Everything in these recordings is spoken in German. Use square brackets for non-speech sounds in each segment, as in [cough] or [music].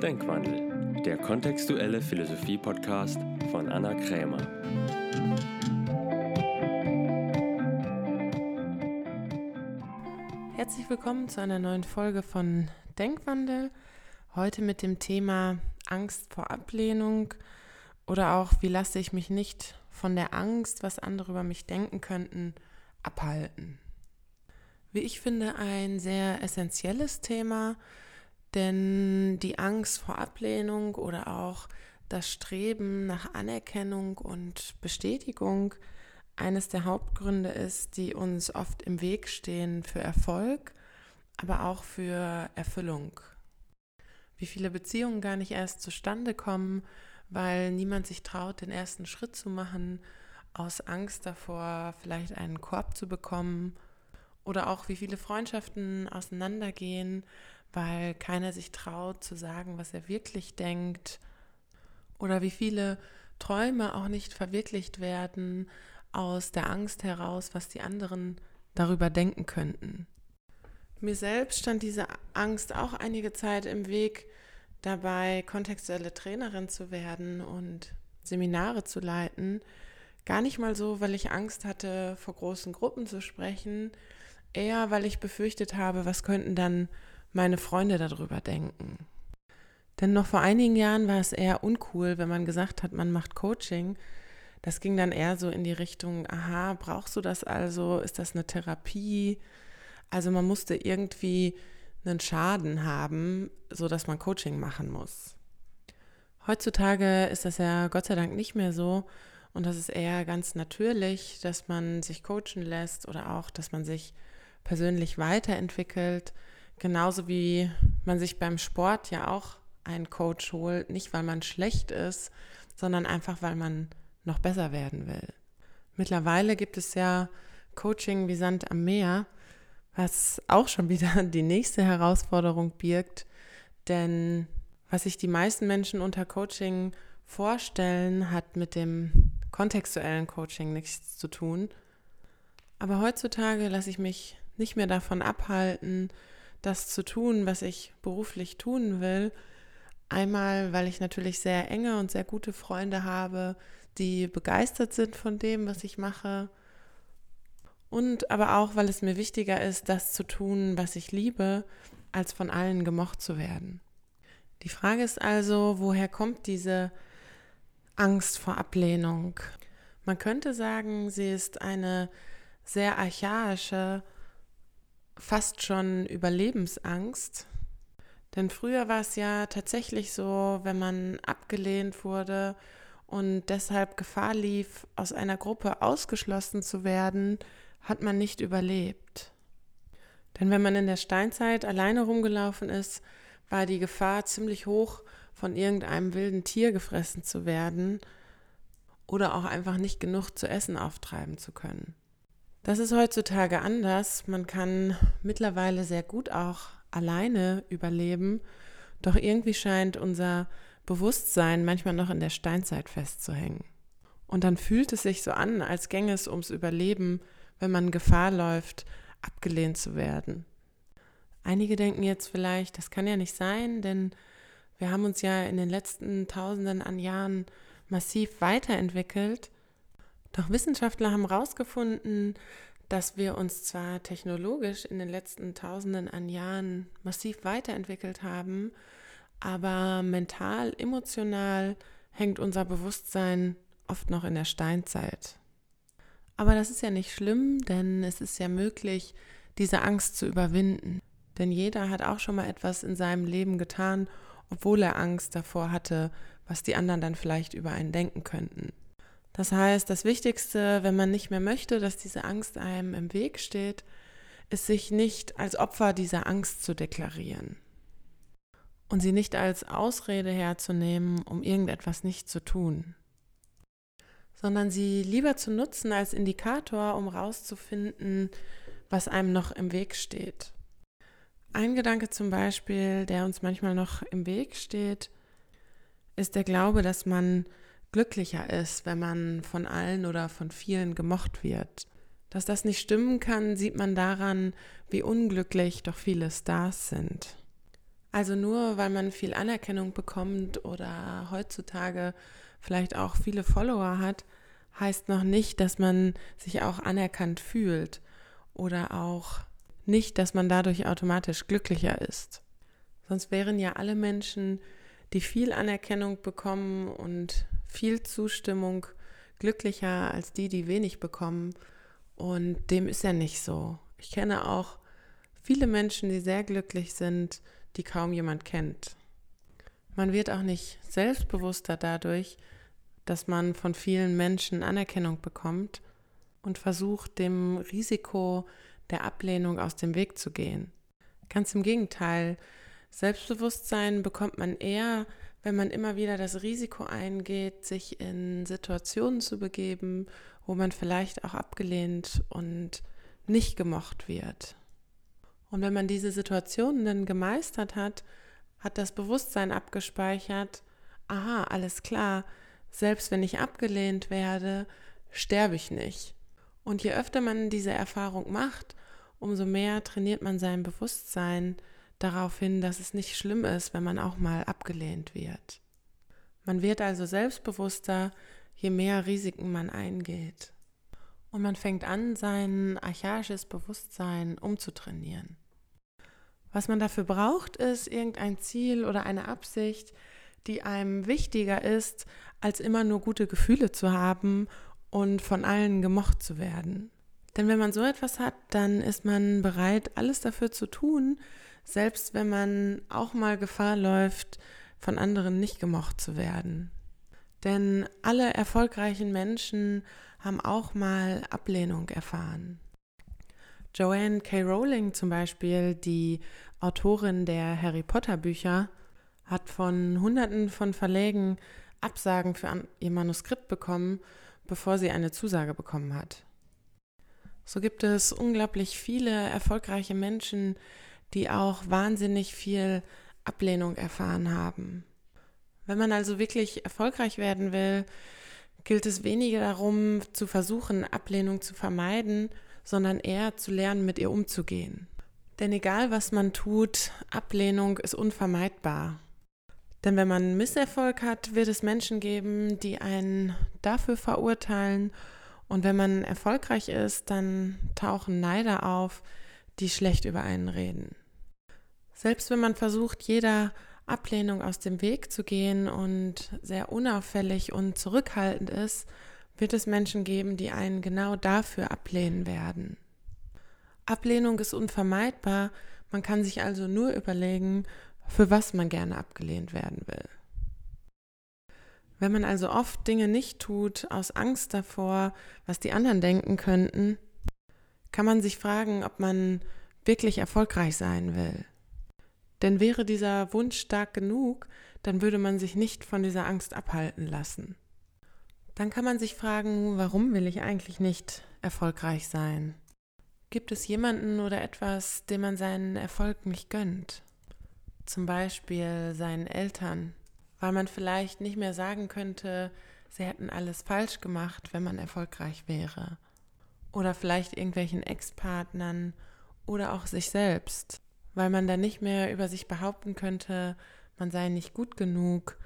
Denkwandel, der kontextuelle Philosophie-Podcast von Anna Krämer. Herzlich willkommen zu einer neuen Folge von Denkwandel. Heute mit dem Thema Angst vor Ablehnung oder auch wie lasse ich mich nicht von der Angst, was andere über mich denken könnten, abhalten. Wie ich finde, ein sehr essentielles Thema, denn die Angst vor Ablehnung oder auch das Streben nach Anerkennung und Bestätigung eines der Hauptgründe ist, die uns oft im Weg stehen für Erfolg, aber auch für Erfüllung. Wie viele Beziehungen gar nicht erst zustande kommen, weil niemand sich traut, den ersten Schritt zu machen, aus Angst davor, vielleicht einen Korb zu bekommen. Oder auch wie viele Freundschaften auseinandergehen, weil keiner sich traut zu sagen, was er wirklich denkt. Oder wie viele Träume auch nicht verwirklicht werden aus der Angst heraus, was die anderen darüber denken könnten. Mir selbst stand diese Angst auch einige Zeit im Weg, dabei kontextuelle Trainerin zu werden und Seminare zu leiten. Gar nicht mal so, weil ich Angst hatte, vor großen Gruppen zu sprechen, eher weil ich befürchtet habe, was könnten dann meine Freunde darüber denken. Denn noch vor einigen Jahren war es eher uncool, wenn man gesagt hat, man macht Coaching. Das ging dann eher so in die Richtung, aha, brauchst du das also? Ist das eine Therapie? Also man musste irgendwie einen Schaden haben, sodass man Coaching machen muss. Heutzutage ist das ja Gott sei Dank nicht mehr so und das ist eher ganz natürlich, dass man sich coachen lässt oder auch, dass man sich persönlich weiterentwickelt Genauso wie man sich beim Sport ja auch einen Coach holt, nicht weil man schlecht ist, sondern einfach weil man noch besser werden will. Mittlerweile gibt es ja Coaching wie Sand am Meer, was auch schon wieder [laughs] die nächste Herausforderung birgt, denn was sich die meisten Menschen unter Coaching vorstellen, hat mit dem kontextuellen Coaching nichts zu tun. Aber heutzutage lasse ich mich nicht mehr davon abhalten, das zu tun, was ich beruflich tun will. Einmal, weil ich natürlich sehr enge und sehr gute Freunde habe, die begeistert sind von dem, was ich mache. Und aber auch, weil es mir wichtiger ist, das zu tun, was ich liebe, als von allen gemocht zu werden. Die Frage ist also, woher kommt diese Angst vor Ablehnung? Man könnte sagen, sie ist eine sehr archaische fast schon Überlebensangst. Denn früher war es ja tatsächlich so, wenn man abgelehnt wurde und deshalb Gefahr lief, aus einer Gruppe ausgeschlossen zu werden, hat man nicht überlebt. Denn wenn man in der Steinzeit alleine rumgelaufen ist, war die Gefahr ziemlich hoch, von irgendeinem wilden Tier gefressen zu werden oder auch einfach nicht genug zu essen auftreiben zu können. Das ist heutzutage anders. Man kann mittlerweile sehr gut auch alleine überleben. Doch irgendwie scheint unser Bewusstsein manchmal noch in der Steinzeit festzuhängen. Und dann fühlt es sich so an, als gänge es ums Überleben, wenn man Gefahr läuft, abgelehnt zu werden. Einige denken jetzt vielleicht, das kann ja nicht sein, denn wir haben uns ja in den letzten Tausenden an Jahren massiv weiterentwickelt doch Wissenschaftler haben herausgefunden, dass wir uns zwar technologisch in den letzten Tausenden an Jahren massiv weiterentwickelt haben, aber mental, emotional hängt unser Bewusstsein oft noch in der Steinzeit. Aber das ist ja nicht schlimm, denn es ist ja möglich, diese Angst zu überwinden. Denn jeder hat auch schon mal etwas in seinem Leben getan, obwohl er Angst davor hatte, was die anderen dann vielleicht über einen denken könnten. Das heißt, das Wichtigste, wenn man nicht mehr möchte, dass diese Angst einem im Weg steht, ist sich nicht als Opfer dieser Angst zu deklarieren und sie nicht als Ausrede herzunehmen, um irgendetwas nicht zu tun, sondern sie lieber zu nutzen als Indikator, um herauszufinden, was einem noch im Weg steht. Ein Gedanke zum Beispiel, der uns manchmal noch im Weg steht, ist der Glaube, dass man glücklicher ist, wenn man von allen oder von vielen gemocht wird. Dass das nicht stimmen kann, sieht man daran, wie unglücklich doch viele Stars sind. Also nur weil man viel Anerkennung bekommt oder heutzutage vielleicht auch viele Follower hat, heißt noch nicht, dass man sich auch anerkannt fühlt oder auch nicht, dass man dadurch automatisch glücklicher ist. Sonst wären ja alle Menschen, die viel Anerkennung bekommen und viel Zustimmung, glücklicher als die, die wenig bekommen. Und dem ist ja nicht so. Ich kenne auch viele Menschen, die sehr glücklich sind, die kaum jemand kennt. Man wird auch nicht selbstbewusster dadurch, dass man von vielen Menschen Anerkennung bekommt und versucht, dem Risiko der Ablehnung aus dem Weg zu gehen. Ganz im Gegenteil, Selbstbewusstsein bekommt man eher, wenn man immer wieder das Risiko eingeht, sich in Situationen zu begeben, wo man vielleicht auch abgelehnt und nicht gemocht wird. Und wenn man diese Situationen dann gemeistert hat, hat das Bewusstsein abgespeichert, aha, alles klar, selbst wenn ich abgelehnt werde, sterbe ich nicht. Und je öfter man diese Erfahrung macht, umso mehr trainiert man sein Bewusstsein darauf hin, dass es nicht schlimm ist, wenn man auch mal abgelehnt wird. Man wird also selbstbewusster, je mehr Risiken man eingeht. Und man fängt an, sein archaisches Bewusstsein umzutrainieren. Was man dafür braucht, ist irgendein Ziel oder eine Absicht, die einem wichtiger ist, als immer nur gute Gefühle zu haben und von allen gemocht zu werden. Denn wenn man so etwas hat, dann ist man bereit, alles dafür zu tun, selbst wenn man auch mal Gefahr läuft, von anderen nicht gemocht zu werden. Denn alle erfolgreichen Menschen haben auch mal Ablehnung erfahren. Joanne K. Rowling zum Beispiel, die Autorin der Harry Potter Bücher, hat von Hunderten von Verlägen Absagen für ihr Manuskript bekommen, bevor sie eine Zusage bekommen hat. So gibt es unglaublich viele erfolgreiche Menschen, die auch wahnsinnig viel Ablehnung erfahren haben. Wenn man also wirklich erfolgreich werden will, gilt es weniger darum, zu versuchen, Ablehnung zu vermeiden, sondern eher zu lernen, mit ihr umzugehen. Denn egal was man tut, Ablehnung ist unvermeidbar. Denn wenn man Misserfolg hat, wird es Menschen geben, die einen dafür verurteilen. Und wenn man erfolgreich ist, dann tauchen Neider auf, die schlecht über einen reden. Selbst wenn man versucht, jeder Ablehnung aus dem Weg zu gehen und sehr unauffällig und zurückhaltend ist, wird es Menschen geben, die einen genau dafür ablehnen werden. Ablehnung ist unvermeidbar, man kann sich also nur überlegen, für was man gerne abgelehnt werden will. Wenn man also oft Dinge nicht tut aus Angst davor, was die anderen denken könnten, kann man sich fragen, ob man wirklich erfolgreich sein will. Denn wäre dieser Wunsch stark genug, dann würde man sich nicht von dieser Angst abhalten lassen. Dann kann man sich fragen, warum will ich eigentlich nicht erfolgreich sein? Gibt es jemanden oder etwas, dem man seinen Erfolg nicht gönnt? Zum Beispiel seinen Eltern, weil man vielleicht nicht mehr sagen könnte, sie hätten alles falsch gemacht, wenn man erfolgreich wäre. Oder vielleicht irgendwelchen Ex-Partnern oder auch sich selbst, weil man dann nicht mehr über sich behaupten könnte, man sei nicht gut genug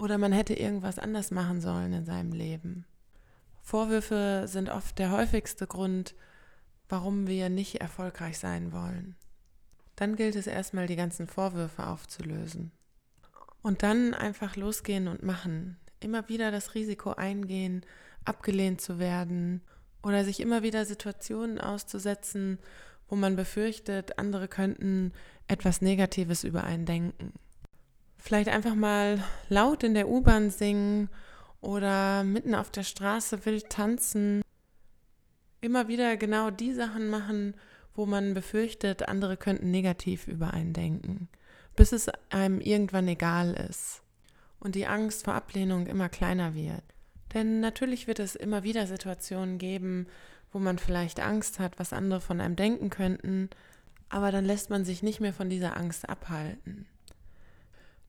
oder man hätte irgendwas anders machen sollen in seinem Leben. Vorwürfe sind oft der häufigste Grund, warum wir nicht erfolgreich sein wollen. Dann gilt es erstmal, die ganzen Vorwürfe aufzulösen. Und dann einfach losgehen und machen. Immer wieder das Risiko eingehen, abgelehnt zu werden oder sich immer wieder Situationen auszusetzen, wo man befürchtet, andere könnten etwas Negatives über einen denken. Vielleicht einfach mal laut in der U-Bahn singen oder mitten auf der Straße wild tanzen. Immer wieder genau die Sachen machen, wo man befürchtet, andere könnten negativ über einen denken, bis es einem irgendwann egal ist und die Angst vor Ablehnung immer kleiner wird. Denn natürlich wird es immer wieder Situationen geben, wo man vielleicht Angst hat, was andere von einem denken könnten, aber dann lässt man sich nicht mehr von dieser Angst abhalten.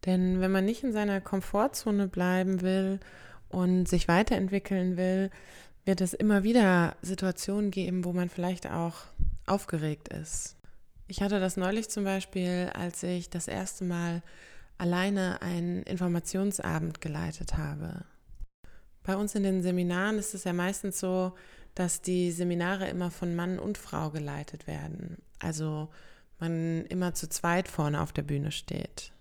Denn wenn man nicht in seiner Komfortzone bleiben will und sich weiterentwickeln will, wird es immer wieder Situationen geben, wo man vielleicht auch aufgeregt ist. Ich hatte das neulich zum Beispiel, als ich das erste Mal alleine einen Informationsabend geleitet habe. Bei uns in den Seminaren ist es ja meistens so, dass die Seminare immer von Mann und Frau geleitet werden. Also man immer zu zweit vorne auf der Bühne steht.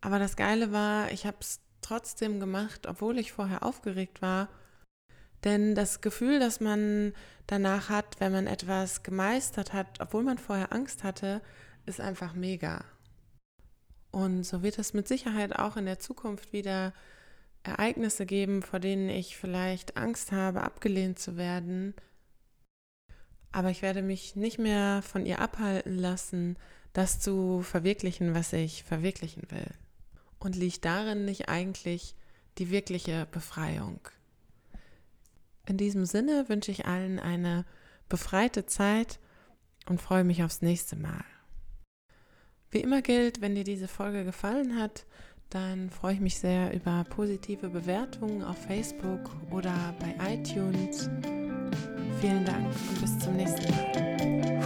Aber das Geile war, ich habe es trotzdem gemacht, obwohl ich vorher aufgeregt war. Denn das Gefühl, das man danach hat, wenn man etwas gemeistert hat, obwohl man vorher Angst hatte, ist einfach mega. Und so wird es mit Sicherheit auch in der Zukunft wieder Ereignisse geben, vor denen ich vielleicht Angst habe, abgelehnt zu werden. Aber ich werde mich nicht mehr von ihr abhalten lassen, das zu verwirklichen, was ich verwirklichen will. Und liegt darin nicht eigentlich die wirkliche Befreiung? In diesem Sinne wünsche ich allen eine befreite Zeit und freue mich aufs nächste Mal. Wie immer gilt, wenn dir diese Folge gefallen hat, dann freue ich mich sehr über positive Bewertungen auf Facebook oder bei iTunes. Vielen Dank und bis zum nächsten Mal.